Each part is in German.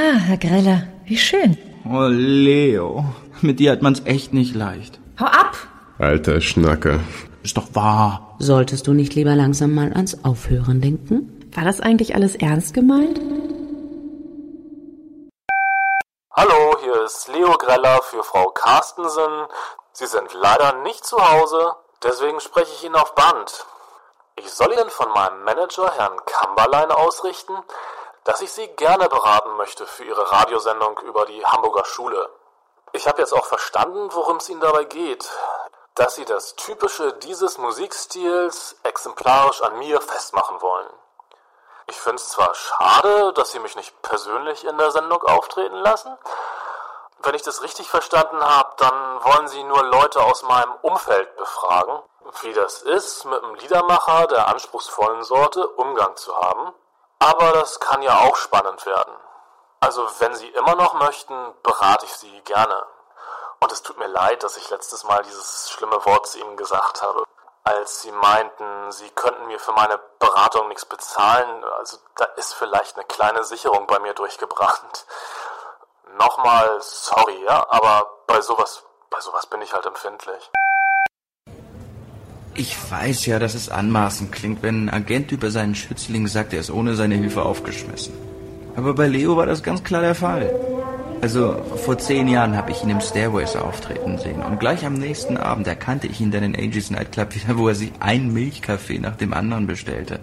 Ah, Herr Greller, wie schön. Oh, Leo. Mit dir hat man's echt nicht leicht. Hau ab! Alter Schnacker. Ist doch wahr. Solltest du nicht lieber langsam mal ans Aufhören denken? War das eigentlich alles ernst gemeint? Hallo, hier ist Leo Greller für Frau Carstensen. Sie sind leider nicht zu Hause, deswegen spreche ich Ihnen auf Band. Ich soll Ihnen von meinem Manager, Herrn Kamberlein, ausrichten, dass ich Sie gerne beraten möchte für Ihre Radiosendung über die Hamburger Schule. Ich habe jetzt auch verstanden, worum es Ihnen dabei geht. Dass Sie das Typische dieses Musikstils exemplarisch an mir festmachen wollen. Ich finde es zwar schade, dass Sie mich nicht persönlich in der Sendung auftreten lassen. Wenn ich das richtig verstanden habe, dann wollen Sie nur Leute aus meinem Umfeld befragen, wie das ist, mit einem Liedermacher der anspruchsvollen Sorte Umgang zu haben. Aber das kann ja auch spannend werden. Also wenn Sie immer noch möchten, berate ich Sie gerne. Und es tut mir leid, dass ich letztes Mal dieses schlimme Wort zu Ihnen gesagt habe als sie meinten, sie könnten mir für meine Beratung nichts bezahlen. Also da ist vielleicht eine kleine Sicherung bei mir durchgebrannt. Nochmal sorry, ja, aber bei sowas, bei sowas bin ich halt empfindlich. Ich weiß ja, dass es anmaßend klingt, wenn ein Agent über seinen Schützling sagt, er ist ohne seine Hilfe aufgeschmissen. Aber bei Leo war das ganz klar der Fall. Also vor zehn Jahren habe ich ihn im Stairways auftreten sehen und gleich am nächsten Abend erkannte ich ihn dann in Angie's Nightclub wieder, wo er sich ein Milchkaffee nach dem anderen bestellte.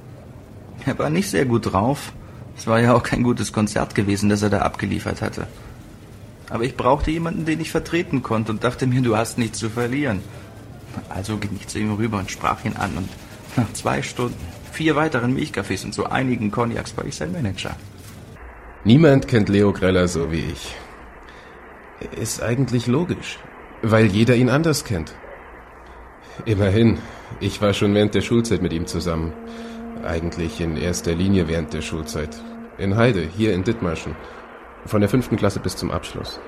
Er war nicht sehr gut drauf. Es war ja auch kein gutes Konzert gewesen, das er da abgeliefert hatte. Aber ich brauchte jemanden, den ich vertreten konnte und dachte mir, du hast nichts zu verlieren. Also ging ich zu ihm rüber und sprach ihn an und nach zwei Stunden, vier weiteren Milchkaffees und so einigen Cognacs war ich sein Manager. Niemand kennt Leo Greller so wie ich. Ist eigentlich logisch, weil jeder ihn anders kennt. Immerhin, ich war schon während der Schulzeit mit ihm zusammen. Eigentlich in erster Linie während der Schulzeit. In Heide, hier in Dithmarschen. Von der fünften Klasse bis zum Abschluss.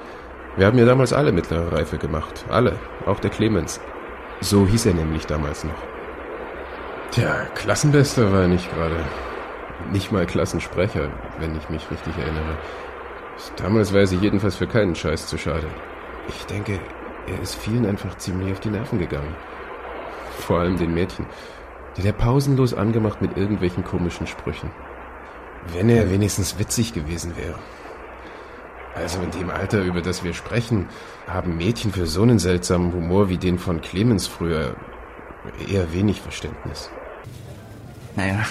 Wir haben ja damals alle mittlere Reife gemacht. Alle. Auch der Clemens. So hieß er nämlich damals noch. Tja, Klassenbester war er nicht gerade. Nicht mal Klassensprecher, wenn ich mich richtig erinnere. Damals war sie jedenfalls für keinen Scheiß zu schade. Ich denke, er ist vielen einfach ziemlich auf die Nerven gegangen. Vor allem den Mädchen, die der pausenlos angemacht mit irgendwelchen komischen Sprüchen. Wenn er wenigstens witzig gewesen wäre. Also in dem Alter, über das wir sprechen, haben Mädchen für so einen seltsamen Humor wie den von Clemens früher eher wenig Verständnis. Naja,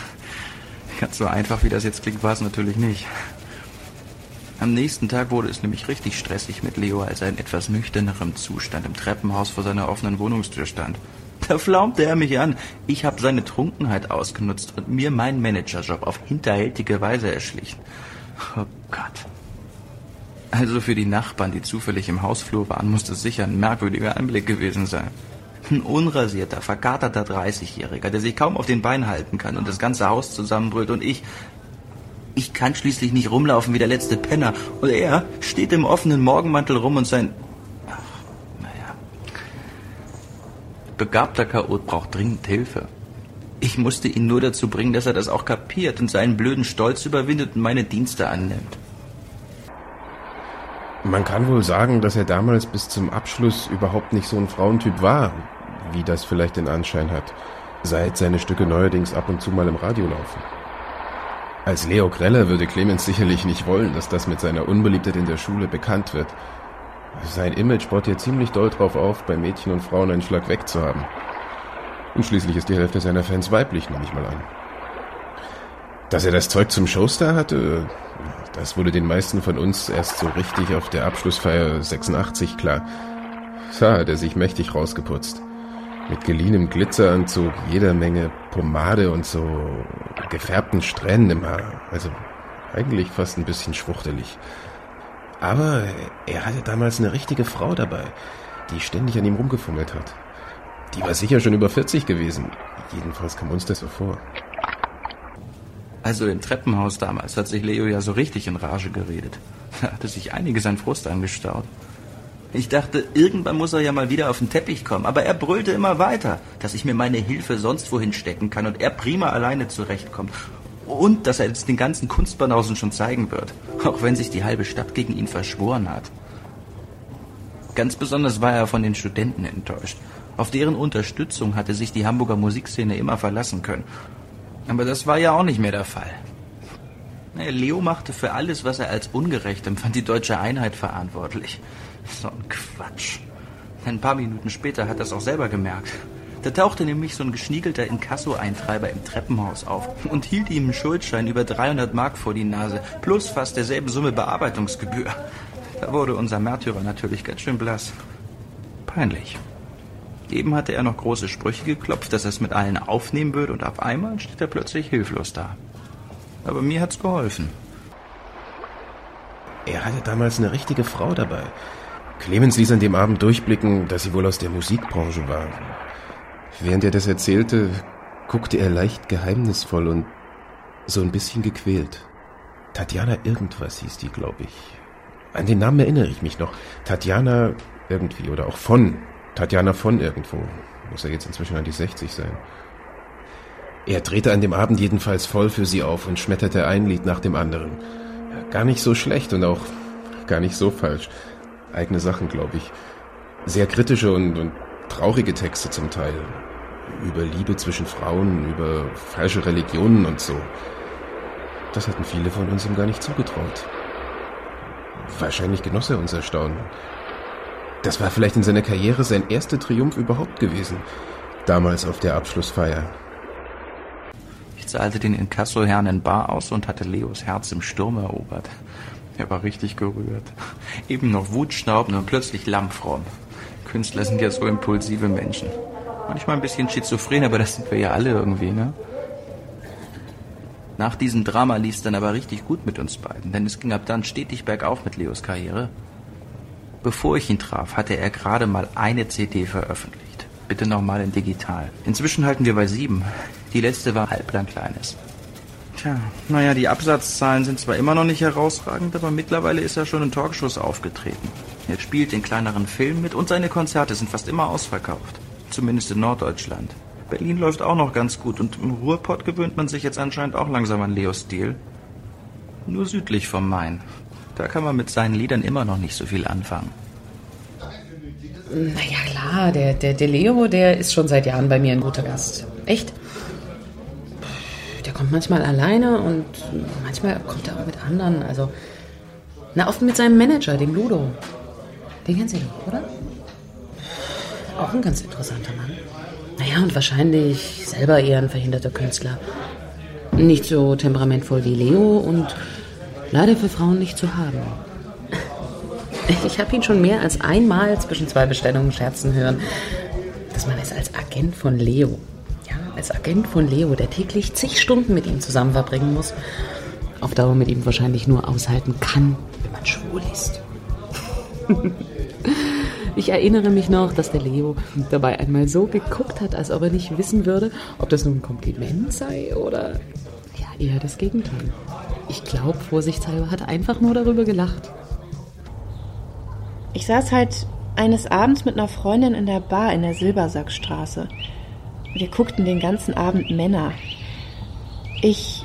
ganz so einfach wie das jetzt klingt, war es natürlich nicht. Am nächsten Tag wurde es nämlich richtig stressig mit Leo, als er in etwas nüchternerem Zustand im Treppenhaus vor seiner offenen Wohnungstür stand. Da flaumte er mich an. Ich habe seine Trunkenheit ausgenutzt und mir meinen Managerjob auf hinterhältige Weise erschlichen. Oh Gott. Also für die Nachbarn, die zufällig im Hausflur waren, muss das sicher ein merkwürdiger Anblick gewesen sein. Ein unrasierter, verkaterter 30-Jähriger, der sich kaum auf den Beinen halten kann und das ganze Haus zusammenbrüllt und ich, ich kann schließlich nicht rumlaufen wie der letzte Penner. Und er steht im offenen Morgenmantel rum und sein... Ach, naja. Begabter Chaot braucht dringend Hilfe. Ich musste ihn nur dazu bringen, dass er das auch kapiert und seinen blöden Stolz überwindet und meine Dienste annimmt. Man kann wohl sagen, dass er damals bis zum Abschluss überhaupt nicht so ein Frauentyp war, wie das vielleicht den Anschein hat, seit seine Stücke neuerdings ab und zu mal im Radio laufen. Als Leo Greller würde Clemens sicherlich nicht wollen, dass das mit seiner Unbeliebtheit in der Schule bekannt wird. Sein Image baut hier ziemlich doll drauf auf, bei Mädchen und Frauen einen Schlag wegzuhaben. Und schließlich ist die Hälfte seiner Fans weiblich, nehme ich mal an. Dass er das Zeug zum Showstar hatte, das wurde den meisten von uns erst so richtig auf der Abschlussfeier 86 klar. Da hat er sich mächtig rausgeputzt. Mit geliehenem Glitzeranzug, jeder Menge Pomade und so gefärbten Strähnen im Haar. Also eigentlich fast ein bisschen schwuchtelig. Aber er hatte damals eine richtige Frau dabei, die ständig an ihm rumgefummelt hat. Die war sicher schon über 40 gewesen. Jedenfalls kam uns das so vor. Also im Treppenhaus damals hat sich Leo ja so richtig in Rage geredet. Da hatte sich einiges an Frust angestaut. Ich dachte, irgendwann muss er ja mal wieder auf den Teppich kommen, aber er brüllte immer weiter, dass ich mir meine Hilfe sonst wohin stecken kann und er prima alleine zurechtkommt. Und dass er es den ganzen Kunstbanausen schon zeigen wird, auch wenn sich die halbe Stadt gegen ihn verschworen hat. Ganz besonders war er von den Studenten enttäuscht. Auf deren Unterstützung hatte sich die Hamburger Musikszene immer verlassen können. Aber das war ja auch nicht mehr der Fall. Leo machte für alles, was er als ungerecht empfand, die deutsche Einheit verantwortlich. So ein Quatsch. Ein paar Minuten später hat er es auch selber gemerkt. Da tauchte nämlich so ein geschniegelter Inkasso-Eintreiber im Treppenhaus auf und hielt ihm einen Schuldschein über 300 Mark vor die Nase, plus fast derselben Summe Bearbeitungsgebühr. Da wurde unser Märtyrer natürlich ganz schön blass. Peinlich. Eben hatte er noch große Sprüche geklopft, dass er es mit allen aufnehmen würde, und auf einmal steht er plötzlich hilflos da. Aber mir hat's geholfen. Er hatte damals eine richtige Frau dabei. Clemens ließ an dem Abend durchblicken, dass sie wohl aus der Musikbranche war. Während er das erzählte, guckte er leicht geheimnisvoll und so ein bisschen gequält. Tatjana irgendwas hieß die, glaube ich. An den Namen erinnere ich mich noch. Tatjana irgendwie oder auch von. Tatjana von irgendwo. Muss er jetzt inzwischen an die 60 sein. Er drehte an dem Abend jedenfalls voll für sie auf und schmetterte ein Lied nach dem anderen. Gar nicht so schlecht und auch gar nicht so falsch. Eigene Sachen, glaube ich. Sehr kritische und, und traurige Texte zum Teil. Über Liebe zwischen Frauen, über falsche Religionen und so. Das hatten viele von uns ihm gar nicht zugetraut. Wahrscheinlich genoss er unser Staunen. Das war vielleicht in seiner Karriere sein erster Triumph überhaupt gewesen. Damals auf der Abschlussfeier. Ich zahlte den Inkassoherrn in Bar aus und hatte Leos Herz im Sturm erobert. Er war richtig gerührt. Eben noch wutschnaubend und plötzlich lammfromm. Künstler sind ja so impulsive Menschen. Manchmal ein bisschen schizophren, aber das sind wir ja alle irgendwie, ne? Nach diesem Drama lief es dann aber richtig gut mit uns beiden, denn es ging ab dann stetig bergauf mit Leos Karriere. Bevor ich ihn traf, hatte er gerade mal eine CD veröffentlicht. Bitte nochmal in digital. Inzwischen halten wir bei sieben. Die letzte war halblang kleines. Tja, naja, die Absatzzahlen sind zwar immer noch nicht herausragend, aber mittlerweile ist er schon in Talkshows aufgetreten. Er spielt in kleineren Filmen mit und seine Konzerte sind fast immer ausverkauft. Zumindest in Norddeutschland. Berlin läuft auch noch ganz gut und im Ruhrpott gewöhnt man sich jetzt anscheinend auch langsam an Leos Stil. Nur südlich vom Main. Da kann man mit seinen Liedern immer noch nicht so viel anfangen. Naja, klar, der, der, der Leo, der ist schon seit Jahren bei mir ein guter Gast. Echt? Der kommt manchmal alleine und manchmal kommt er auch mit anderen. Also, na, oft mit seinem Manager, dem Ludo. Den kennen Sie doch, oder? Auch ein ganz interessanter Mann. Naja, und wahrscheinlich selber eher ein verhinderter Künstler. Nicht so temperamentvoll wie Leo und leider für Frauen nicht zu haben. Ich habe ihn schon mehr als einmal zwischen zwei Bestellungen scherzen hören, dass man es als Agent von Leo, ja, als Agent von Leo, der täglich zig Stunden mit ihm zusammen verbringen muss, auf Dauer mit ihm wahrscheinlich nur aushalten kann, wenn man schwul ist. Ich erinnere mich noch, dass der Leo dabei einmal so geguckt hat, als ob er nicht wissen würde, ob das nun ein Kompliment sei oder ja, eher das Gegenteil. Ich glaube, vorsichtshalber hat einfach nur darüber gelacht. Ich saß halt eines Abends mit einer Freundin in der Bar in der Silbersackstraße. Wir guckten den ganzen Abend Männer. Ich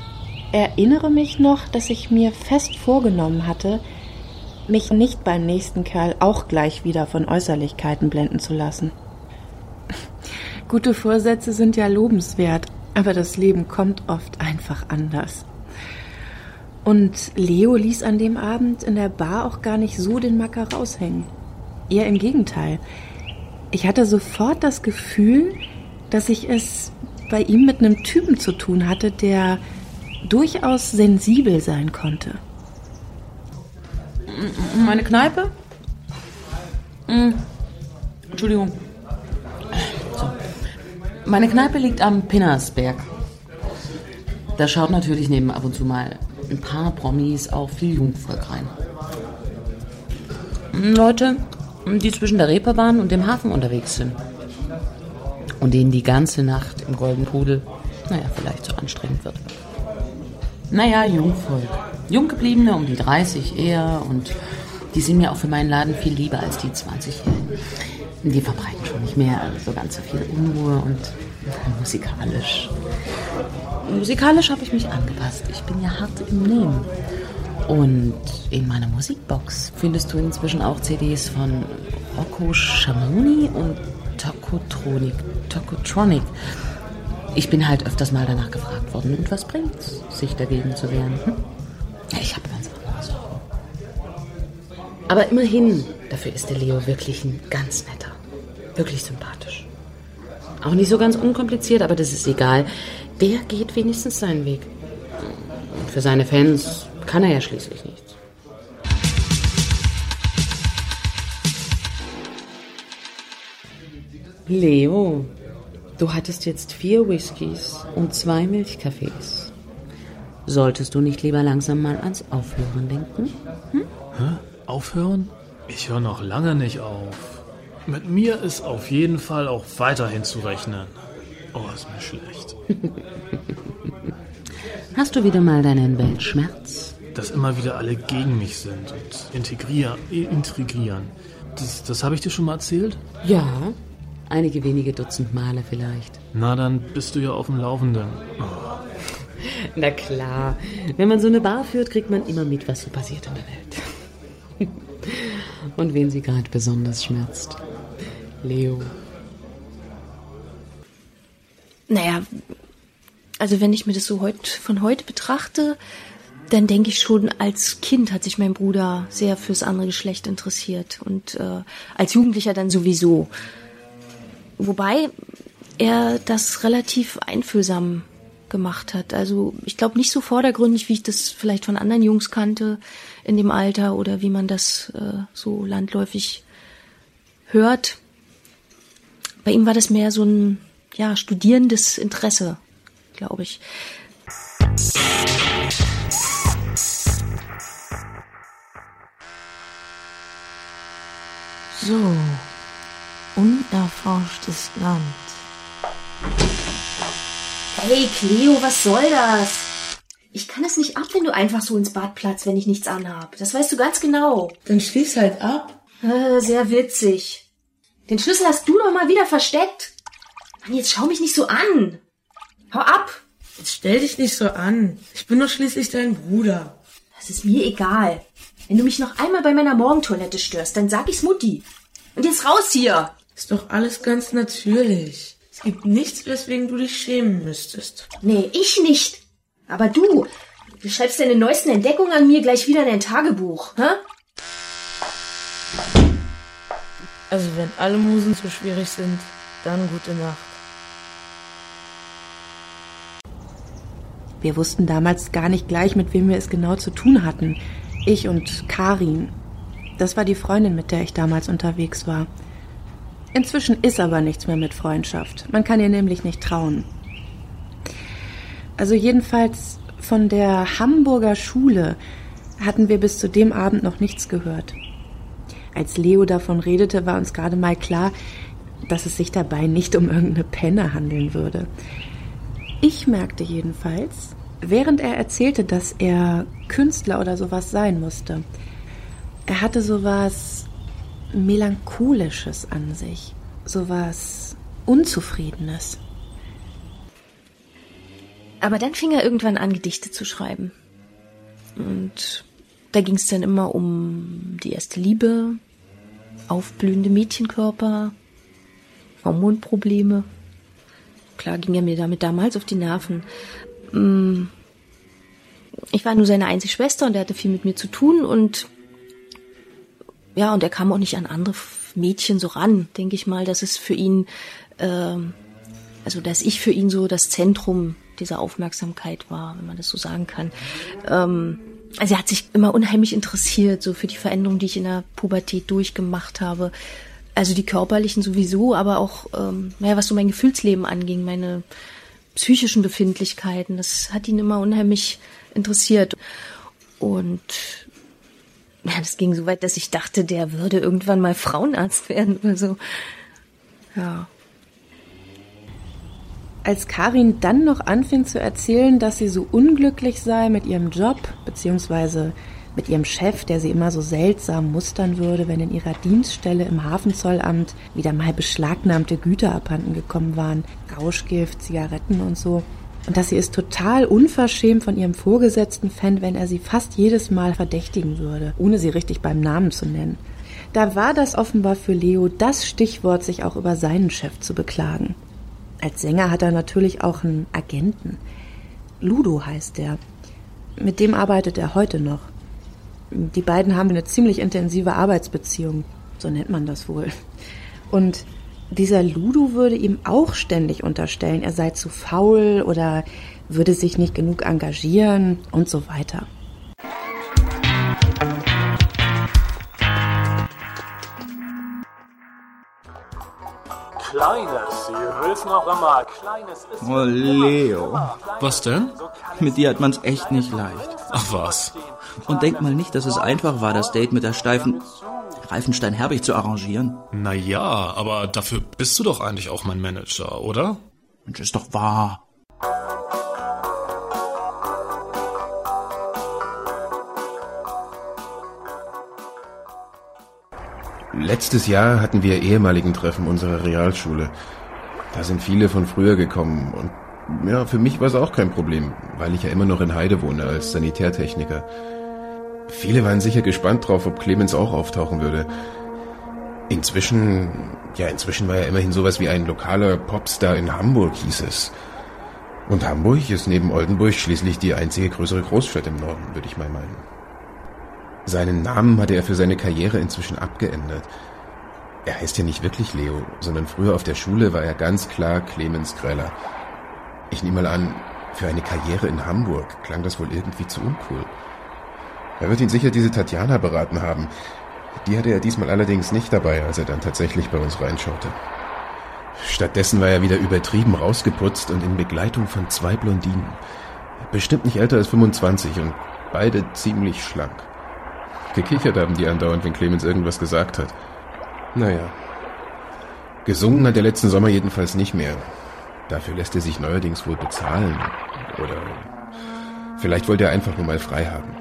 erinnere mich noch, dass ich mir fest vorgenommen hatte, mich nicht beim nächsten Kerl auch gleich wieder von Äußerlichkeiten blenden zu lassen. Gute Vorsätze sind ja lobenswert, aber das Leben kommt oft einfach anders. Und Leo ließ an dem Abend in der Bar auch gar nicht so den Macker raushängen. Eher im Gegenteil. Ich hatte sofort das Gefühl, dass ich es bei ihm mit einem Typen zu tun hatte, der durchaus sensibel sein konnte. Meine Kneipe? Hm. Entschuldigung. Meine Kneipe liegt am Pinnersberg. Da schaut natürlich neben ab und zu mal ein paar Promis auch viel Jungvolk rein. Leute, die zwischen der Reeperbahn und dem Hafen unterwegs sind. Und denen die ganze Nacht im Golden Pudel, naja, vielleicht so anstrengend wird. Naja, Jungvolk. Junggebliebene um die 30 eher und die sind mir auch für meinen Laden viel lieber als die 20-Jährigen. Die verbreiten schon nicht mehr so ganz so viel Unruhe und musikalisch. Musikalisch habe ich mich angepasst. Ich bin ja hart im Nehmen. Und in meiner Musikbox findest du inzwischen auch CDs von Rocco Schamoni und Tokotronic. Tokotronic. Ich bin halt öfters mal danach gefragt worden. Und was bringt's, sich dagegen zu wehren? Hm? Ich habe ganz anderes. Aber immerhin, dafür ist der Leo wirklich ein ganz netter. Wirklich sympathisch. Auch nicht so ganz unkompliziert, aber das ist egal. Der geht wenigstens seinen Weg. Und für seine Fans kann er ja schließlich nichts. Leo, du hattest jetzt vier Whiskys und zwei Milchkaffees. Solltest du nicht lieber langsam mal ans Aufhören denken? Hm? Hä? Aufhören? Ich höre noch lange nicht auf. Mit mir ist auf jeden Fall auch weiterhin zu rechnen. Oh, ist mir schlecht. Hast du wieder mal deinen Weltschmerz? Dass immer wieder alle gegen mich sind und integrieren, intrigieren. Das, das habe ich dir schon mal erzählt? Ja, einige wenige Dutzend Male vielleicht. Na, dann bist du ja auf dem Laufenden. Oh. Na klar, wenn man so eine Bar führt, kriegt man immer mit, was so passiert in der Welt. Und wen sie gerade besonders schmerzt. Leo. Naja, also wenn ich mir das so heut, von heute betrachte, dann denke ich schon, als Kind hat sich mein Bruder sehr fürs andere Geschlecht interessiert und äh, als Jugendlicher dann sowieso. Wobei er das relativ einfühlsam gemacht hat. Also ich glaube nicht so vordergründig, wie ich das vielleicht von anderen Jungs kannte in dem Alter oder wie man das äh, so landläufig hört. Bei ihm war das mehr so ein ja studierendes Interesse, glaube ich. So, unerforschtes Land. Hey Cleo, was soll das? Ich kann es nicht ab, wenn du einfach so ins Bad platzt, wenn ich nichts anhab. Das weißt du ganz genau. Dann schließ halt ab. Äh, sehr witzig. Den Schlüssel hast du doch mal wieder versteckt. Mann, jetzt schau mich nicht so an. Hau ab. Jetzt stell dich nicht so an. Ich bin doch schließlich dein Bruder. Das ist mir egal. Wenn du mich noch einmal bei meiner Morgentoilette störst, dann sag ich's Mutti. Und jetzt raus hier. Ist doch alles ganz natürlich. Es gibt nichts, weswegen du dich schämen müsstest. Nee, ich nicht. Aber du, du schreibst deine neuesten Entdeckungen an mir gleich wieder in dein Tagebuch, hä? Also wenn alle Musen zu schwierig sind, dann gute Nacht. Wir wussten damals gar nicht gleich, mit wem wir es genau zu tun hatten. Ich und Karin. Das war die Freundin, mit der ich damals unterwegs war. Inzwischen ist aber nichts mehr mit Freundschaft. Man kann ihr nämlich nicht trauen. Also jedenfalls von der Hamburger Schule hatten wir bis zu dem Abend noch nichts gehört. Als Leo davon redete, war uns gerade mal klar, dass es sich dabei nicht um irgendeine Penne handeln würde. Ich merkte jedenfalls, während er erzählte, dass er Künstler oder sowas sein musste, er hatte sowas Melancholisches an sich, sowas Unzufriedenes. Aber dann fing er irgendwann an, Gedichte zu schreiben. Und da ging es dann immer um die erste Liebe, aufblühende Mädchenkörper, Hormonprobleme. Klar ging er mir damit damals auf die Nerven. Mm. Ich war nur seine einzige Schwester und er hatte viel mit mir zu tun und ja, und er kam auch nicht an andere Mädchen so ran, denke ich mal, dass es für ihn, äh, also dass ich für ihn so das Zentrum dieser Aufmerksamkeit war, wenn man das so sagen kann. Ähm, also er hat sich immer unheimlich interessiert, so für die Veränderungen, die ich in der Pubertät durchgemacht habe. Also die körperlichen sowieso, aber auch, ähm, naja, was so mein Gefühlsleben anging, meine psychischen Befindlichkeiten, das hat ihn immer unheimlich interessiert. Und ja, das ging so weit, dass ich dachte, der würde irgendwann mal Frauenarzt werden oder so. Ja. Als Karin dann noch anfing zu erzählen, dass sie so unglücklich sei mit ihrem Job, beziehungsweise mit ihrem Chef, der sie immer so seltsam mustern würde, wenn in ihrer Dienststelle im Hafenzollamt wieder mal beschlagnahmte Güter abhanden gekommen waren, Rauschgift, Zigaretten und so, und dass sie es total unverschämt von ihrem Vorgesetzten fände, wenn er sie fast jedes Mal verdächtigen würde, ohne sie richtig beim Namen zu nennen. Da war das offenbar für Leo das Stichwort, sich auch über seinen Chef zu beklagen. Als Sänger hat er natürlich auch einen Agenten. Ludo heißt der. Mit dem arbeitet er heute noch. Die beiden haben eine ziemlich intensive Arbeitsbeziehung, so nennt man das wohl. Und dieser Ludo würde ihm auch ständig unterstellen, er sei zu faul oder würde sich nicht genug engagieren und so weiter. Kleines, sie will's noch immer. Kleines ist. Oh, Leo. Was denn? Mit dir hat man's echt nicht leicht. Ach was. Und denk mal nicht, dass es einfach war, das Date mit der steifen Reifenstein-Herbig zu arrangieren. Naja, aber dafür bist du doch eigentlich auch mein Manager, oder? Mensch, ist doch wahr. Letztes Jahr hatten wir ehemaligen Treffen unserer Realschule. Da sind viele von früher gekommen und ja, für mich war es auch kein Problem, weil ich ja immer noch in Heide wohne als Sanitärtechniker. Viele waren sicher gespannt drauf, ob Clemens auch auftauchen würde. Inzwischen, ja, inzwischen war er immerhin sowas wie ein lokaler Popstar in Hamburg, hieß es. Und Hamburg ist neben Oldenburg schließlich die einzige größere Großstadt im Norden, würde ich mal meinen. Seinen Namen hatte er für seine Karriere inzwischen abgeändert. Er heißt ja nicht wirklich Leo, sondern früher auf der Schule war er ganz klar Clemens Greller. Ich nehme mal an, für eine Karriere in Hamburg klang das wohl irgendwie zu uncool. Er wird ihn sicher diese Tatjana beraten haben. Die hatte er diesmal allerdings nicht dabei, als er dann tatsächlich bei uns reinschaute. Stattdessen war er wieder übertrieben rausgeputzt und in Begleitung von zwei Blondinen. Bestimmt nicht älter als 25 und beide ziemlich schlank. Gekichert haben die andauernd, wenn Clemens irgendwas gesagt hat. Naja. Gesungen hat er letzten Sommer jedenfalls nicht mehr. Dafür lässt er sich neuerdings wohl bezahlen. Oder vielleicht wollte er einfach nur mal frei haben.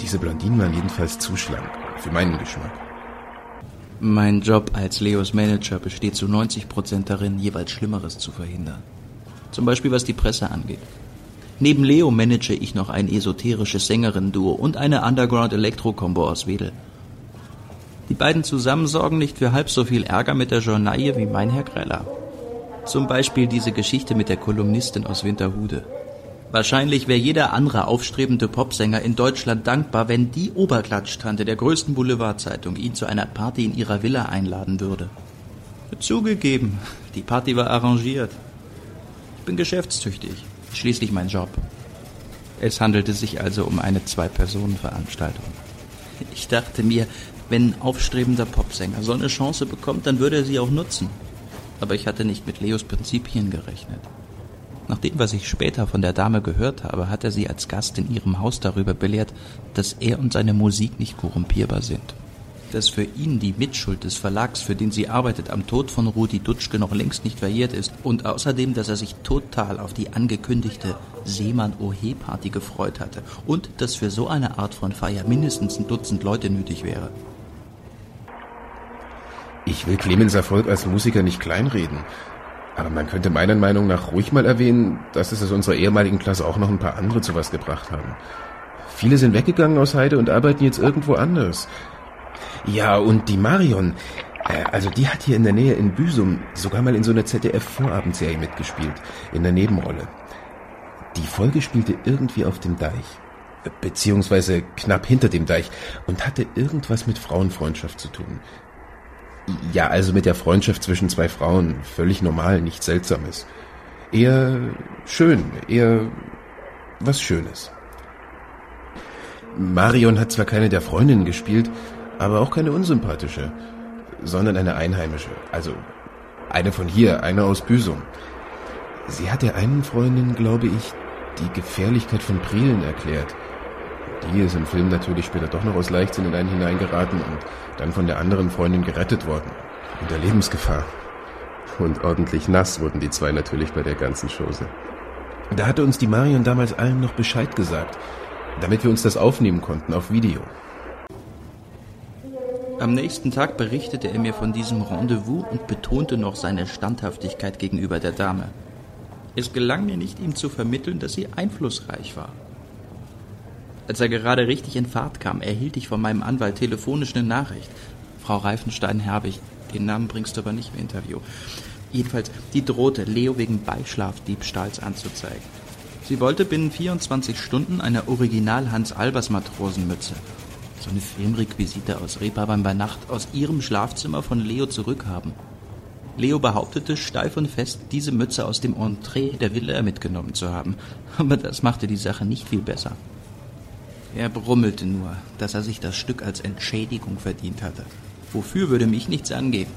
Diese Blondinen waren jedenfalls zu schlank, für meinen Geschmack. Mein Job als Leos Manager besteht zu 90 Prozent darin, jeweils Schlimmeres zu verhindern. Zum Beispiel was die Presse angeht. Neben Leo manage ich noch ein esoterisches Sängerinnen-Duo und eine Underground-Elektro-Kombo aus Wedel. Die beiden zusammen sorgen nicht für halb so viel Ärger mit der Journaille wie mein Herr Greller. Zum Beispiel diese Geschichte mit der Kolumnistin aus Winterhude. Wahrscheinlich wäre jeder andere aufstrebende Popsänger in Deutschland dankbar, wenn die Oberklatsch-Tante der größten Boulevardzeitung ihn zu einer Party in ihrer Villa einladen würde. Zugegeben, die Party war arrangiert. Ich bin geschäftstüchtig, schließlich mein Job. Es handelte sich also um eine Zwei-Personen-Veranstaltung. Ich dachte mir, wenn ein aufstrebender Popsänger so eine Chance bekommt, dann würde er sie auch nutzen. Aber ich hatte nicht mit Leos Prinzipien gerechnet. Nach dem, was ich später von der Dame gehört habe, hat er sie als Gast in ihrem Haus darüber belehrt, dass er und seine Musik nicht korrumpierbar sind. Dass für ihn die Mitschuld des Verlags, für den sie arbeitet, am Tod von Rudi Dutschke noch längst nicht verjährt ist und außerdem, dass er sich total auf die angekündigte Seemann-Ohe-Party gefreut hatte und dass für so eine Art von Feier mindestens ein Dutzend Leute nötig wäre. Ich will Clemens Erfolg als Musiker nicht kleinreden. Aber man könnte meiner Meinung nach ruhig mal erwähnen, dass es aus unserer ehemaligen Klasse auch noch ein paar andere zu was gebracht haben. Viele sind weggegangen aus Heide und arbeiten jetzt irgendwo anders. Ja, und die Marion, äh, also die hat hier in der Nähe in Büsum sogar mal in so einer ZDF-Vorabendserie mitgespielt, in der Nebenrolle. Die Folge spielte irgendwie auf dem Deich, beziehungsweise knapp hinter dem Deich und hatte irgendwas mit Frauenfreundschaft zu tun. Ja, also mit der Freundschaft zwischen zwei Frauen. Völlig normal, nichts Seltsames. Eher schön, eher was Schönes. Marion hat zwar keine der Freundinnen gespielt, aber auch keine unsympathische, sondern eine Einheimische. Also eine von hier, eine aus Büsum. Sie hat der einen Freundin, glaube ich, die Gefährlichkeit von Prielen erklärt. Die ist im Film natürlich später doch noch aus Leichtsinn in einen hineingeraten und dann von der anderen Freundin gerettet worden. Unter Lebensgefahr. Und ordentlich nass wurden die zwei natürlich bei der ganzen Chose. Da hatte uns die Marion damals allen noch Bescheid gesagt, damit wir uns das aufnehmen konnten auf Video. Am nächsten Tag berichtete er mir von diesem Rendezvous und betonte noch seine Standhaftigkeit gegenüber der Dame. Es gelang mir nicht, ihm zu vermitteln, dass sie einflussreich war. Als er gerade richtig in Fahrt kam, erhielt ich von meinem Anwalt telefonisch eine Nachricht. Frau Reifenstein-Herbig, den Namen bringst du aber nicht im Interview. Jedenfalls, die drohte, Leo wegen Beischlafdiebstahls anzuzeigen. Sie wollte binnen 24 Stunden eine Original Hans Albers Matrosenmütze, so eine Filmrequisite aus Reeperbahn bei Nacht, aus ihrem Schlafzimmer von Leo zurückhaben. Leo behauptete steif und fest, diese Mütze aus dem Entree der Villa mitgenommen zu haben. Aber das machte die Sache nicht viel besser. Er brummelte nur, dass er sich das Stück als Entschädigung verdient hatte. Wofür würde mich nichts angehen.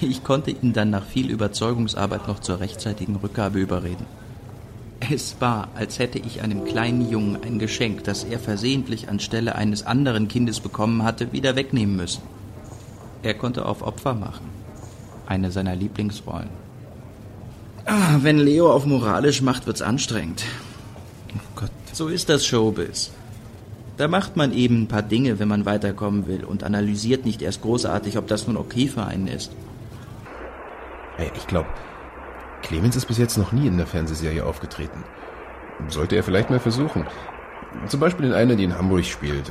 Ich konnte ihn dann nach viel Überzeugungsarbeit noch zur rechtzeitigen Rückgabe überreden. Es war, als hätte ich einem kleinen Jungen ein Geschenk, das er versehentlich anstelle eines anderen Kindes bekommen hatte, wieder wegnehmen müssen. Er konnte auf Opfer machen. Eine seiner Lieblingsrollen. Ah, wenn Leo auf moralisch macht, wird's anstrengend. Oh Gott, so ist das Showbiz. Da macht man eben ein paar Dinge, wenn man weiterkommen will und analysiert nicht erst großartig, ob das nun okay für einen ist. Ich glaube, Clemens ist bis jetzt noch nie in der Fernsehserie aufgetreten. Sollte er vielleicht mal versuchen. Zum Beispiel in einer, die in Hamburg spielt.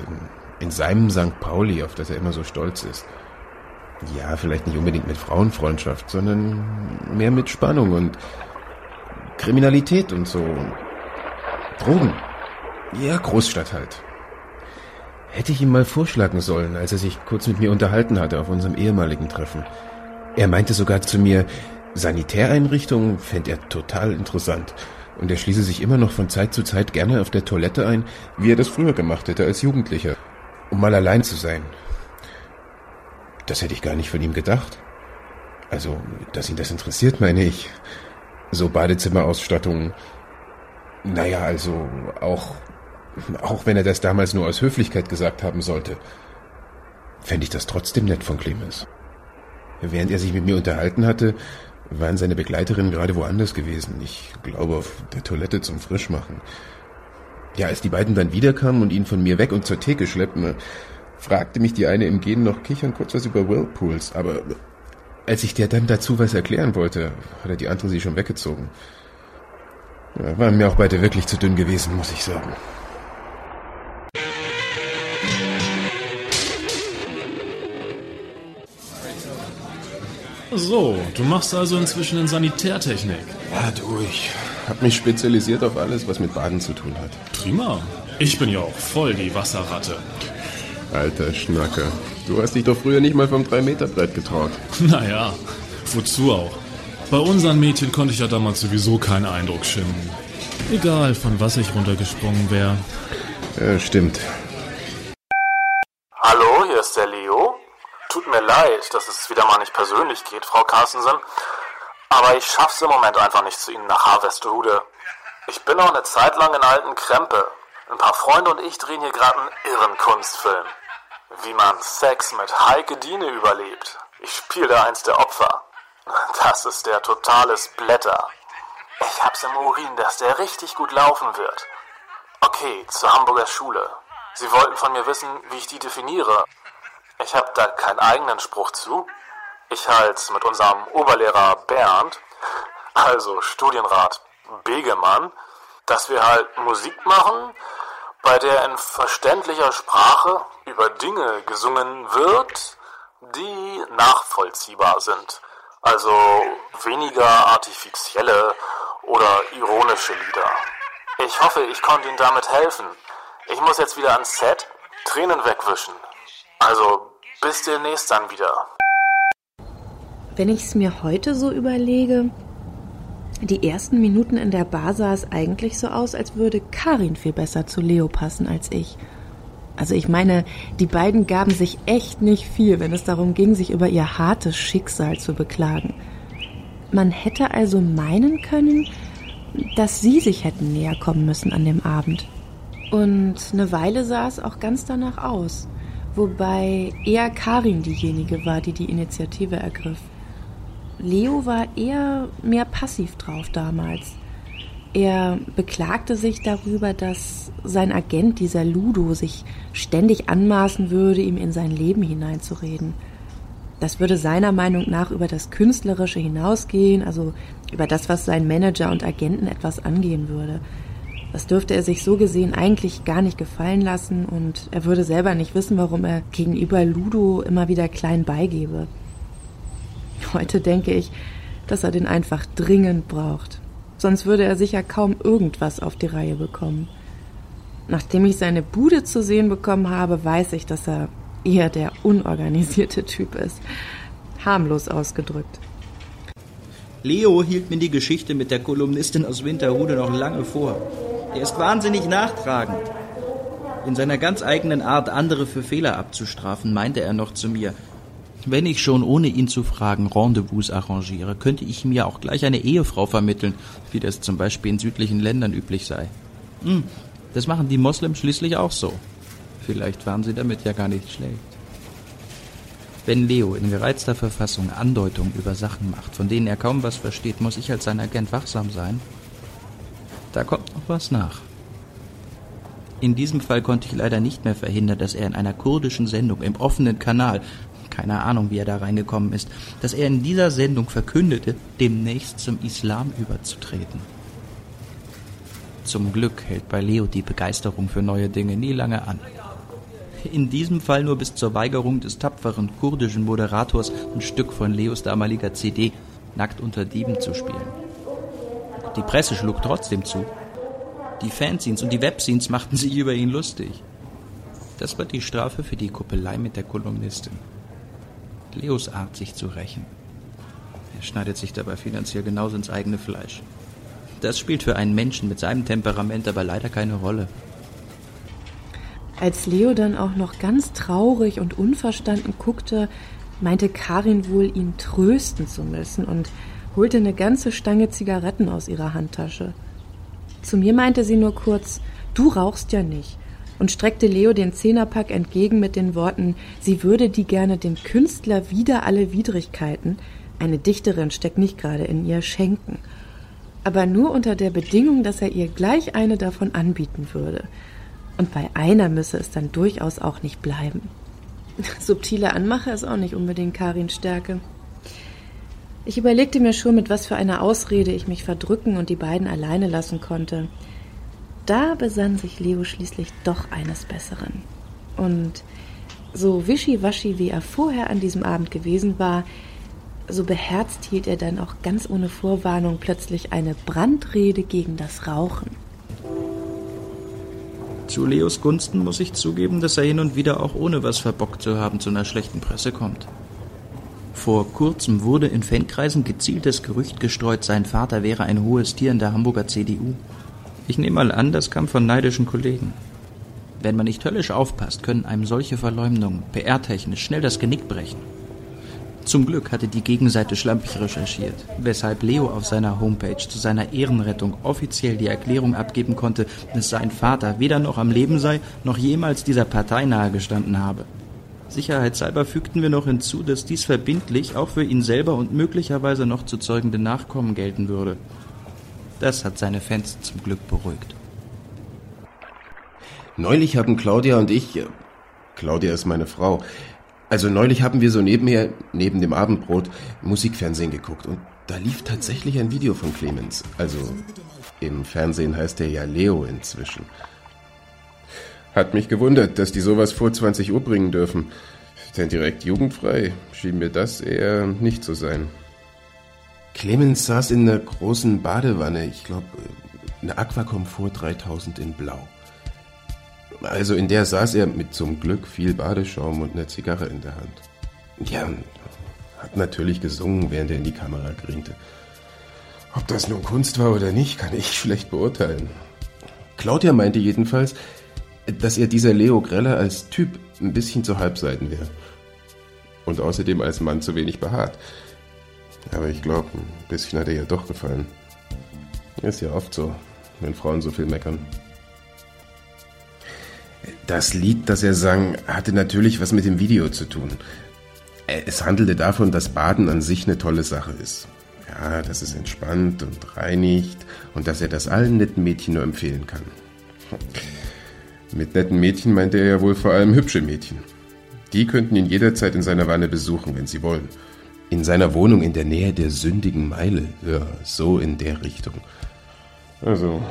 In seinem St. Pauli, auf das er immer so stolz ist. Ja, vielleicht nicht unbedingt mit Frauenfreundschaft, sondern mehr mit Spannung und Kriminalität und so. Drogen. Ja, Großstadt halt. Hätte ich ihm mal vorschlagen sollen, als er sich kurz mit mir unterhalten hatte auf unserem ehemaligen Treffen. Er meinte sogar zu mir, Sanitäreinrichtungen fände er total interessant. Und er schließe sich immer noch von Zeit zu Zeit gerne auf der Toilette ein, wie er das früher gemacht hätte als Jugendlicher, um mal allein zu sein. Das hätte ich gar nicht von ihm gedacht. Also, dass ihn das interessiert, meine ich. So Badezimmerausstattung. Naja, also auch auch wenn er das damals nur aus Höflichkeit gesagt haben sollte, fände ich das trotzdem nett von Clemens. Während er sich mit mir unterhalten hatte, waren seine Begleiterinnen gerade woanders gewesen. Ich glaube auf der Toilette zum Frischmachen. Ja, als die beiden dann wiederkamen und ihn von mir weg und zur Theke schleppten, fragte mich die eine im Gehen noch kichern kurz was über Whirlpools, aber als ich der dann dazu was erklären wollte, hat er die andere sie schon weggezogen. Ja, waren mir auch beide wirklich zu dünn gewesen, muss ich sagen. So, du machst also inzwischen in Sanitärtechnik. Ja, du, ich hab mich spezialisiert auf alles, was mit Baden zu tun hat. Prima. Ich bin ja auch voll die Wasserratte. Alter Schnacker. Du hast dich doch früher nicht mal vom 3-Meter-Brett getraut. Naja, wozu auch? Bei unseren Mädchen konnte ich ja damals sowieso keinen Eindruck schinden. Egal, von was ich runtergesprungen wäre. Ja, stimmt. Hallo, hier ist der Leo. Tut mir leid, dass es wieder mal nicht persönlich geht, Frau Carstensen. Aber ich schaff's im Moment einfach nicht zu Ihnen nach Harvesterhude. Ich bin noch eine Zeit lang in alten Krempe. Ein paar Freunde und ich drehen hier gerade einen irren Kunstfilm. Wie man Sex mit Heike Diene überlebt. Ich spiele da eins der Opfer. Das ist der totale Splatter. Ich hab's im Urin, dass der richtig gut laufen wird. Okay, zur Hamburger Schule. Sie wollten von mir wissen, wie ich die definiere. Ich habe da keinen eigenen Spruch zu. Ich halte mit unserem Oberlehrer Bernd, also Studienrat Begemann, dass wir halt Musik machen, bei der in verständlicher Sprache über Dinge gesungen wird, die nachvollziehbar sind. Also weniger artifizielle oder ironische Lieder. Ich hoffe, ich konnte Ihnen damit helfen. Ich muss jetzt wieder ans Set, Tränen wegwischen. Also bis demnächst dann wieder. Wenn ich es mir heute so überlege, die ersten Minuten in der Bar sah es eigentlich so aus, als würde Karin viel besser zu Leo passen als ich. Also ich meine, die beiden gaben sich echt nicht viel, wenn es darum ging, sich über ihr hartes Schicksal zu beklagen. Man hätte also meinen können, dass sie sich hätten näher kommen müssen an dem Abend. Und eine Weile sah es auch ganz danach aus wobei eher Karin diejenige war, die die Initiative ergriff. Leo war eher mehr passiv drauf damals. Er beklagte sich darüber, dass sein Agent, dieser Ludo, sich ständig anmaßen würde, ihm in sein Leben hineinzureden. Das würde seiner Meinung nach über das Künstlerische hinausgehen, also über das, was seinen Manager und Agenten etwas angehen würde. Das dürfte er sich so gesehen eigentlich gar nicht gefallen lassen und er würde selber nicht wissen, warum er gegenüber Ludo immer wieder klein beigebe. Heute denke ich, dass er den einfach dringend braucht. Sonst würde er sicher kaum irgendwas auf die Reihe bekommen. Nachdem ich seine Bude zu sehen bekommen habe, weiß ich, dass er eher der unorganisierte Typ ist. Harmlos ausgedrückt. Leo hielt mir die Geschichte mit der Kolumnistin aus Winterhude noch lange vor. Er ist wahnsinnig nachtragend. In seiner ganz eigenen Art, andere für Fehler abzustrafen, meinte er noch zu mir. Wenn ich schon ohne ihn zu fragen Rendezvous arrangiere, könnte ich mir auch gleich eine Ehefrau vermitteln, wie das zum Beispiel in südlichen Ländern üblich sei. Hm, das machen die Moslems schließlich auch so. Vielleicht waren sie damit ja gar nicht schlecht. Wenn Leo in gereizter Verfassung Andeutungen über Sachen macht, von denen er kaum was versteht, muss ich als sein Agent wachsam sein da kommt noch was nach. In diesem Fall konnte ich leider nicht mehr verhindern, dass er in einer kurdischen Sendung im offenen Kanal, keine Ahnung, wie er da reingekommen ist, dass er in dieser Sendung verkündete, demnächst zum Islam überzutreten. Zum Glück hält bei Leo die Begeisterung für neue Dinge nie lange an. In diesem Fall nur bis zur Weigerung des tapferen kurdischen Moderators ein Stück von Leos damaliger CD Nackt unter Dieben zu spielen. Die Presse schlug trotzdem zu. Die Fanzines und die Webzines machten sich über ihn lustig. Das war die Strafe für die Kuppelei mit der Kolumnistin. Leos Art, sich zu rächen. Er schneidet sich dabei finanziell genauso ins eigene Fleisch. Das spielt für einen Menschen mit seinem Temperament aber leider keine Rolle. Als Leo dann auch noch ganz traurig und unverstanden guckte, meinte Karin wohl, ihn trösten zu müssen und holte eine ganze Stange Zigaretten aus ihrer Handtasche. Zu mir meinte sie nur kurz, du rauchst ja nicht, und streckte Leo den Zehnerpack entgegen mit den Worten, sie würde die gerne dem Künstler wieder alle Widrigkeiten, eine Dichterin steckt nicht gerade in ihr, schenken. Aber nur unter der Bedingung, dass er ihr gleich eine davon anbieten würde. Und bei einer müsse es dann durchaus auch nicht bleiben. Subtile Anmache ist auch nicht unbedingt Karins Stärke. Ich überlegte mir schon, mit was für einer Ausrede ich mich verdrücken und die beiden alleine lassen konnte. Da besann sich Leo schließlich doch eines Besseren. Und so wischiwaschi wie er vorher an diesem Abend gewesen war, so beherzt hielt er dann auch ganz ohne Vorwarnung plötzlich eine Brandrede gegen das Rauchen. Zu Leos Gunsten muss ich zugeben, dass er hin und wieder auch ohne was verbockt zu haben zu einer schlechten Presse kommt. Vor kurzem wurde in Fankreisen gezieltes Gerücht gestreut, sein Vater wäre ein hohes Tier in der Hamburger CDU. Ich nehme mal an, das kam von neidischen Kollegen. Wenn man nicht höllisch aufpasst, können einem solche Verleumdungen PR-technisch schnell das Genick brechen. Zum Glück hatte die Gegenseite schlampig recherchiert, weshalb Leo auf seiner Homepage zu seiner Ehrenrettung offiziell die Erklärung abgeben konnte, dass sein Vater weder noch am Leben sei, noch jemals dieser Partei nahegestanden habe. Sicherheitshalber fügten wir noch hinzu, dass dies verbindlich auch für ihn selber und möglicherweise noch zu zeugende Nachkommen gelten würde. Das hat seine Fans zum Glück beruhigt. Neulich haben Claudia und ich, äh, Claudia ist meine Frau, also neulich haben wir so nebenher, neben dem Abendbrot, Musikfernsehen geguckt und da lief tatsächlich ein Video von Clemens. Also im Fernsehen heißt er ja Leo inzwischen. Hat mich gewundert, dass die sowas vor 20 Uhr bringen dürfen. Denn direkt jugendfrei schien mir das eher nicht zu sein. Clemens saß in einer großen Badewanne, ich glaube, eine Aquacomfort 3000 in Blau. Also in der saß er mit zum Glück viel Badeschaum und einer Zigarre in der Hand. Ja, hat natürlich gesungen, während er in die Kamera griente. Ob das nun Kunst war oder nicht, kann ich schlecht beurteilen. Claudia meinte jedenfalls, dass er dieser Leo Greller als Typ ein bisschen zu halbseiten wäre. Und außerdem als Mann zu wenig behaart. Aber ich glaube, ein bisschen hat er ihr doch gefallen. Ist ja oft so, wenn Frauen so viel meckern. Das Lied, das er sang, hatte natürlich was mit dem Video zu tun. Es handelte davon, dass Baden an sich eine tolle Sache ist. Ja, dass es entspannt und reinigt und dass er das allen netten Mädchen nur empfehlen kann. Mit netten Mädchen meinte er ja wohl vor allem hübsche Mädchen. Die könnten ihn jederzeit in seiner Wanne besuchen, wenn sie wollen. In seiner Wohnung in der Nähe der sündigen Meile. Ja, so in der Richtung. Also,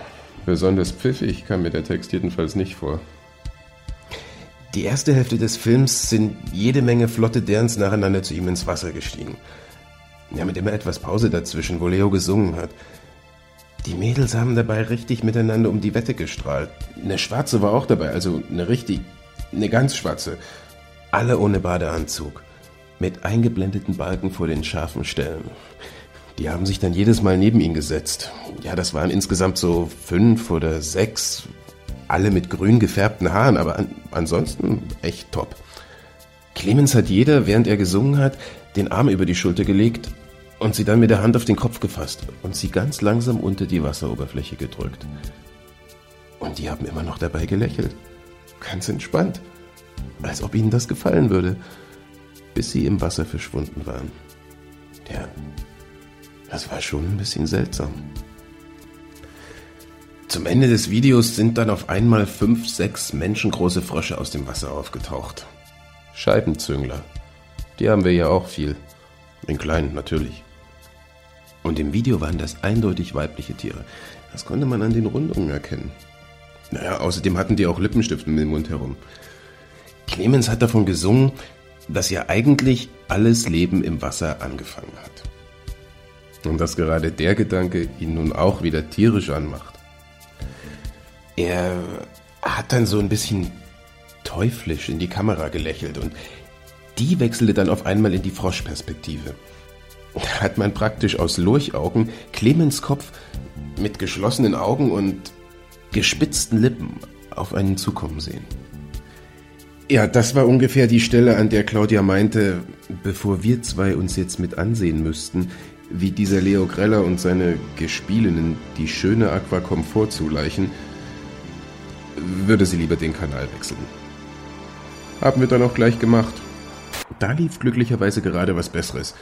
besonders pfiffig kam mir der Text jedenfalls nicht vor. Die erste Hälfte des Films sind jede Menge flotte Derns nacheinander zu ihm ins Wasser gestiegen. Ja, mit immer etwas Pause dazwischen, wo Leo gesungen hat. Die Mädels haben dabei richtig miteinander um die Wette gestrahlt. Eine Schwarze war auch dabei, also eine richtig, eine ganz Schwarze. Alle ohne Badeanzug. Mit eingeblendeten Balken vor den scharfen Stellen. Die haben sich dann jedes Mal neben ihn gesetzt. Ja, das waren insgesamt so fünf oder sechs, alle mit grün gefärbten Haaren, aber an, ansonsten echt top. Clemens hat jeder, während er gesungen hat, den Arm über die Schulter gelegt und sie dann mit der Hand auf den Kopf gefasst und sie ganz langsam unter die Wasseroberfläche gedrückt. Und die haben immer noch dabei gelächelt. Ganz entspannt. Als ob ihnen das gefallen würde. Bis sie im Wasser verschwunden waren. Ja, das war schon ein bisschen seltsam. Zum Ende des Videos sind dann auf einmal fünf, sechs menschengroße Frösche aus dem Wasser aufgetaucht. Scheibenzüngler. Die haben wir ja auch viel. In kleinen natürlich. Und im Video waren das eindeutig weibliche Tiere. Das konnte man an den Rundungen erkennen. Naja, außerdem hatten die auch Lippenstift im Mund herum. Clemens hat davon gesungen, dass ja eigentlich alles Leben im Wasser angefangen hat. Und dass gerade der Gedanke ihn nun auch wieder tierisch anmacht. Er hat dann so ein bisschen teuflisch in die Kamera gelächelt und die wechselte dann auf einmal in die Froschperspektive. Hat man praktisch aus Lurchaugen Clemens Kopf mit geschlossenen Augen und gespitzten Lippen auf einen zukommen sehen. Ja, das war ungefähr die Stelle, an der Claudia meinte, bevor wir zwei uns jetzt mit ansehen müssten, wie dieser Leo Greller und seine Gespielinnen die schöne Aquacom vorzuleichen, würde sie lieber den Kanal wechseln. Haben wir dann auch gleich gemacht. Da lief glücklicherweise gerade was Besseres,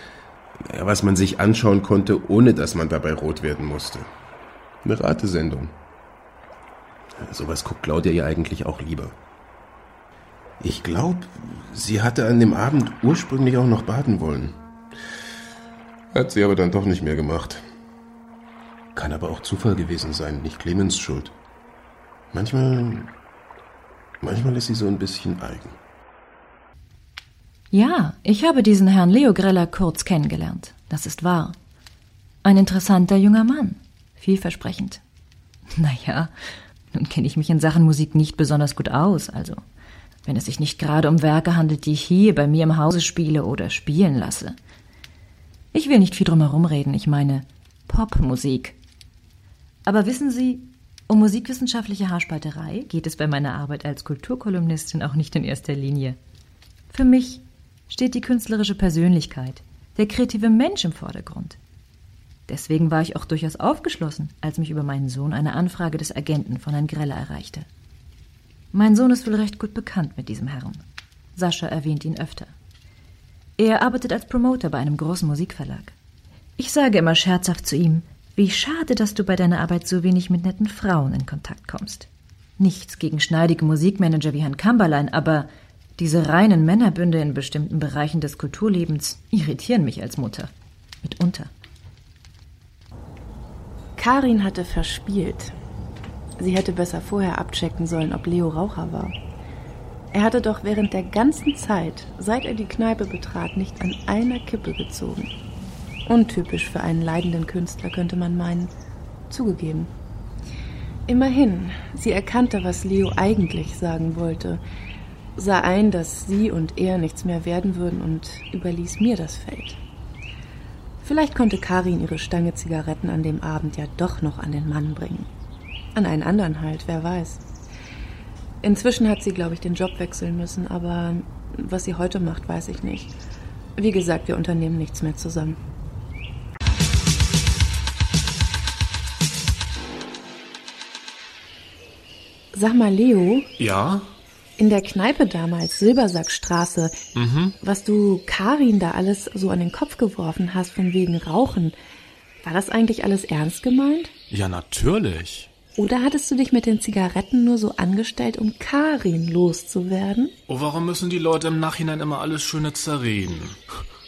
was man sich anschauen konnte, ohne dass man dabei rot werden musste. Eine Ratesendung. Sowas guckt Claudia ihr eigentlich auch lieber. Ich glaube, sie hatte an dem Abend ursprünglich auch noch baden wollen. Hat sie aber dann doch nicht mehr gemacht. Kann aber auch Zufall gewesen sein, nicht Clemens Schuld. Manchmal. Manchmal ist sie so ein bisschen eigen. Ja, ich habe diesen Herrn Leo Greller kurz kennengelernt. Das ist wahr. Ein interessanter junger Mann. Vielversprechend. Naja, nun kenne ich mich in Sachen Musik nicht besonders gut aus, also wenn es sich nicht gerade um Werke handelt, die ich hier bei mir im Hause spiele oder spielen lasse. Ich will nicht viel drum herum reden, ich meine Popmusik. Aber wissen Sie, um musikwissenschaftliche Haarspalterei geht es bei meiner Arbeit als Kulturkolumnistin auch nicht in erster Linie. Für mich steht die künstlerische Persönlichkeit, der kreative Mensch im Vordergrund. Deswegen war ich auch durchaus aufgeschlossen, als mich über meinen Sohn eine Anfrage des Agenten von Herrn Greller erreichte. Mein Sohn ist wohl recht gut bekannt mit diesem Herrn. Sascha erwähnt ihn öfter. Er arbeitet als Promoter bei einem großen Musikverlag. Ich sage immer scherzhaft zu ihm, wie schade, dass du bei deiner Arbeit so wenig mit netten Frauen in Kontakt kommst. Nichts gegen schneidige Musikmanager wie Herrn Kamberlein, aber diese reinen Männerbünde in bestimmten Bereichen des Kulturlebens irritieren mich als Mutter. Mitunter. Karin hatte verspielt. Sie hätte besser vorher abchecken sollen, ob Leo Raucher war. Er hatte doch während der ganzen Zeit, seit er die Kneipe betrat, nicht an einer Kippe gezogen. Untypisch für einen leidenden Künstler, könnte man meinen. Zugegeben. Immerhin, sie erkannte, was Leo eigentlich sagen wollte, sah ein, dass sie und er nichts mehr werden würden und überließ mir das Feld. Vielleicht konnte Karin ihre Stange Zigaretten an dem Abend ja doch noch an den Mann bringen. An einen anderen halt, wer weiß. Inzwischen hat sie, glaube ich, den Job wechseln müssen, aber was sie heute macht, weiß ich nicht. Wie gesagt, wir unternehmen nichts mehr zusammen. Sag mal, Leo. Ja? In der Kneipe damals, Silbersackstraße, Mhm. was du Karin da alles so an den Kopf geworfen hast von wegen Rauchen, war das eigentlich alles ernst gemeint? Ja, natürlich. Oder hattest du dich mit den Zigaretten nur so angestellt, um Karin loszuwerden? Oh, warum müssen die Leute im Nachhinein immer alles Schöne zerreden?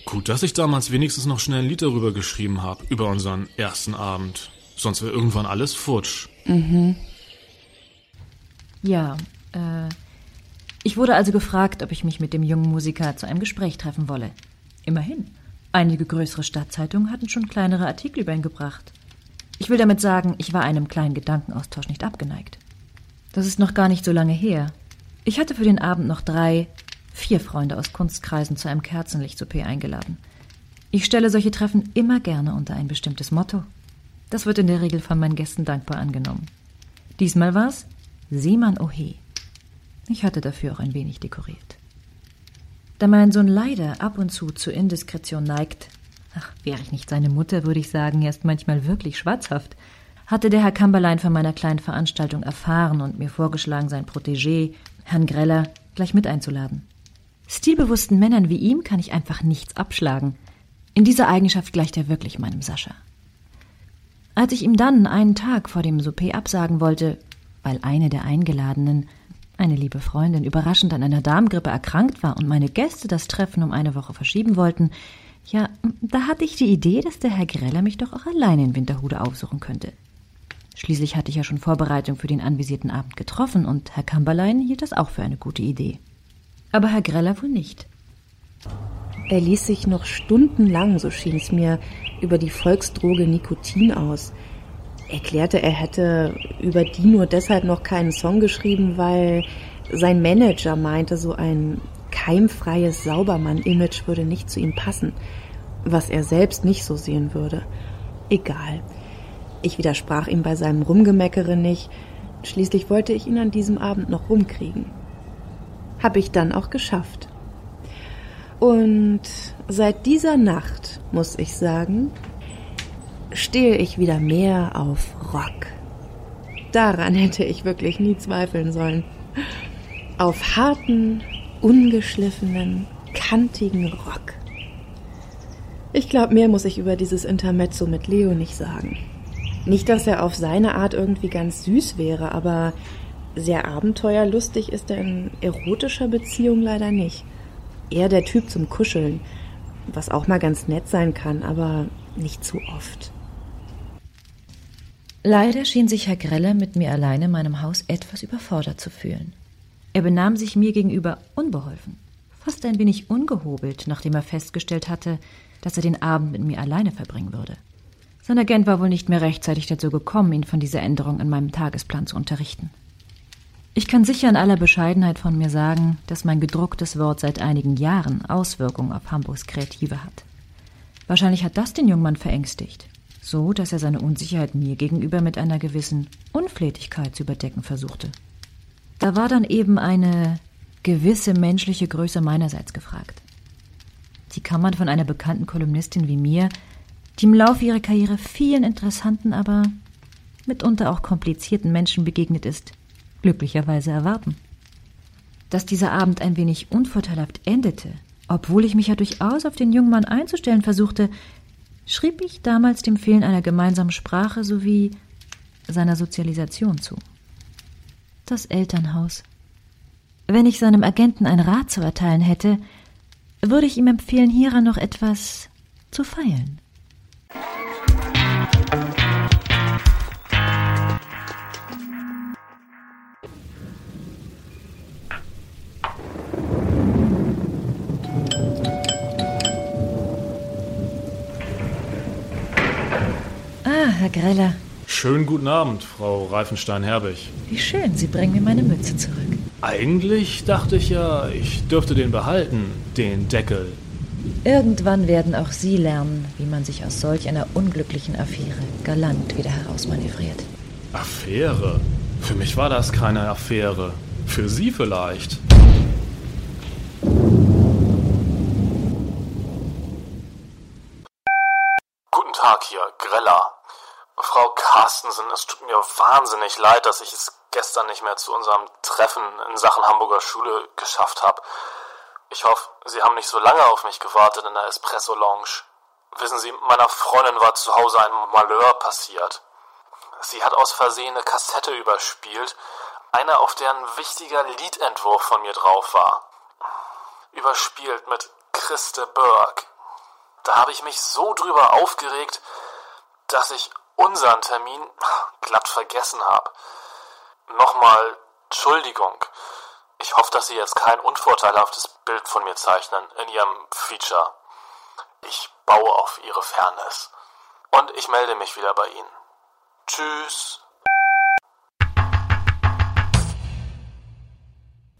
Gut, dass ich damals wenigstens noch schnell ein Lied darüber geschrieben habe, über unseren ersten Abend. Sonst wäre irgendwann alles futsch. Mhm. Ja, äh, ich wurde also gefragt, ob ich mich mit dem jungen Musiker zu einem Gespräch treffen wolle. Immerhin. Einige größere Stadtzeitungen hatten schon kleinere Artikel über ihn gebracht. Ich will damit sagen, ich war einem kleinen Gedankenaustausch nicht abgeneigt. Das ist noch gar nicht so lange her. Ich hatte für den Abend noch drei, vier Freunde aus Kunstkreisen zu einem Kerzenlicht-Souper eingeladen. Ich stelle solche Treffen immer gerne unter ein bestimmtes Motto. Das wird in der Regel von meinen Gästen dankbar angenommen. Diesmal war's Seemann Ohe. Ich hatte dafür auch ein wenig dekoriert. Da mein Sohn leider ab und zu zur Indiskretion neigt, ach, wäre ich nicht seine Mutter, würde ich sagen, er ist manchmal wirklich schwatzhaft, hatte der Herr Kamberlein von meiner kleinen Veranstaltung erfahren und mir vorgeschlagen, sein Protégé, Herrn Greller, gleich mit einzuladen. Stilbewussten Männern wie ihm kann ich einfach nichts abschlagen. In dieser Eigenschaft gleicht er wirklich meinem Sascha. Als ich ihm dann einen Tag vor dem Souper absagen wollte, weil eine der Eingeladenen, eine liebe Freundin, überraschend an einer Darmgrippe erkrankt war und meine Gäste das Treffen um eine Woche verschieben wollten, ja, da hatte ich die Idee, dass der Herr Greller mich doch auch alleine in Winterhude aufsuchen könnte. Schließlich hatte ich ja schon Vorbereitung für den anvisierten Abend getroffen und Herr Kamberlein hielt das auch für eine gute Idee. Aber Herr Greller wohl nicht. Er ließ sich noch stundenlang, so schien es mir, über die Volksdroge Nikotin aus. Erklärte, er hätte über die nur deshalb noch keinen Song geschrieben, weil sein Manager meinte, so ein keimfreies Saubermann-Image würde nicht zu ihm passen, was er selbst nicht so sehen würde. Egal. Ich widersprach ihm bei seinem Rumgemeckere nicht. Schließlich wollte ich ihn an diesem Abend noch rumkriegen. Hab ich dann auch geschafft. Und seit dieser Nacht, muss ich sagen, stehe ich wieder mehr auf Rock. Daran hätte ich wirklich nie zweifeln sollen. Auf harten, ungeschliffenen, kantigen Rock. Ich glaube, mehr muss ich über dieses Intermezzo mit Leo nicht sagen. Nicht, dass er auf seine Art irgendwie ganz süß wäre, aber sehr abenteuerlustig ist er in erotischer Beziehung leider nicht. Eher der Typ zum Kuscheln, was auch mal ganz nett sein kann, aber nicht zu oft. Leider schien sich Herr Greller mit mir allein in meinem Haus etwas überfordert zu fühlen. Er benahm sich mir gegenüber unbeholfen, fast ein wenig ungehobelt, nachdem er festgestellt hatte, dass er den Abend mit mir alleine verbringen würde. Sein Agent war wohl nicht mehr rechtzeitig dazu gekommen, ihn von dieser Änderung in meinem Tagesplan zu unterrichten. Ich kann sicher in aller Bescheidenheit von mir sagen, dass mein gedrucktes Wort seit einigen Jahren Auswirkungen auf Hamburgs Kreative hat. Wahrscheinlich hat das den Jungmann verängstigt, so dass er seine Unsicherheit mir gegenüber mit einer gewissen Unflätigkeit zu überdecken versuchte. Da war dann eben eine gewisse menschliche Größe meinerseits gefragt. Die kann man von einer bekannten Kolumnistin wie mir, die im Laufe ihrer Karriere vielen interessanten, aber mitunter auch komplizierten Menschen begegnet ist, glücklicherweise erwarten. Dass dieser Abend ein wenig unvorteilhaft endete, obwohl ich mich ja durchaus auf den jungen Mann einzustellen versuchte, schrieb ich damals dem Fehlen einer gemeinsamen Sprache sowie seiner Sozialisation zu. Das Elternhaus. Wenn ich seinem Agenten ein Rat zu erteilen hätte, würde ich ihm empfehlen, hieran noch etwas zu feilen. Herr Greller. Schönen guten Abend, Frau Reifenstein-Herbig. Wie schön, Sie bringen mir meine Mütze zurück. Eigentlich dachte ich ja, ich dürfte den behalten, den Deckel. Irgendwann werden auch Sie lernen, wie man sich aus solch einer unglücklichen Affäre galant wieder herausmanövriert. Affäre? Für mich war das keine Affäre. Für Sie vielleicht. Guten Tag hier, Greller. Frau Carstensen, es tut mir wahnsinnig leid, dass ich es gestern nicht mehr zu unserem Treffen in Sachen Hamburger Schule geschafft habe. Ich hoffe, Sie haben nicht so lange auf mich gewartet in der Espresso Lounge. Wissen Sie, meiner Freundin war zu Hause ein Malheur passiert. Sie hat aus Versehen eine Kassette überspielt, eine, auf der ein wichtiger Liedentwurf von mir drauf war. Überspielt mit Christe Berg. Da habe ich mich so drüber aufgeregt, dass ich unseren Termin glatt vergessen habe. Nochmal Entschuldigung. Ich hoffe, dass Sie jetzt kein unvorteilhaftes Bild von mir zeichnen in Ihrem Feature. Ich baue auf Ihre Fairness. Und ich melde mich wieder bei Ihnen. Tschüss.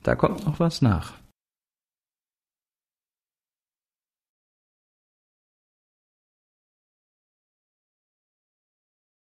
Da kommt noch was nach.